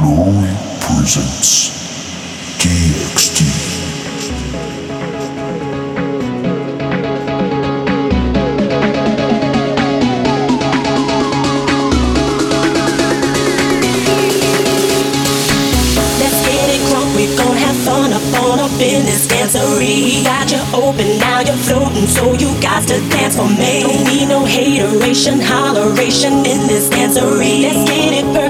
Glory presents DXT. Let's get it crunk, we gon' have fun up on up in this dancery. Got you open, now you're floating, so you got to dance for me. Don't need no hateration, holleration in this dancery. Let's get it while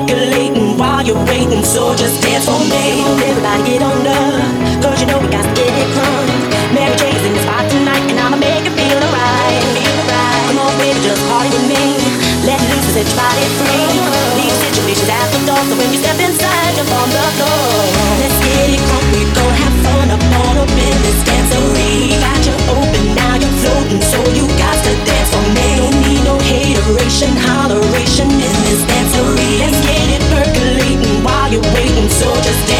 you're waiting, so just dance for me. On, everybody get on up, cause you know we got to get it crunk. Mary J's in the spot tonight, and I'ma make it feel alright. Alright. Come on, baby, just party with me. Let loose and set your body free. Leave situations at the door, so when you step inside, jump on the floor. Let's get it crunk, we gon' have fun up on up in this dancery. Got you open, now you're floating, so you got to dance for me. Don't need no hateration, holleration you're waiting, so just dance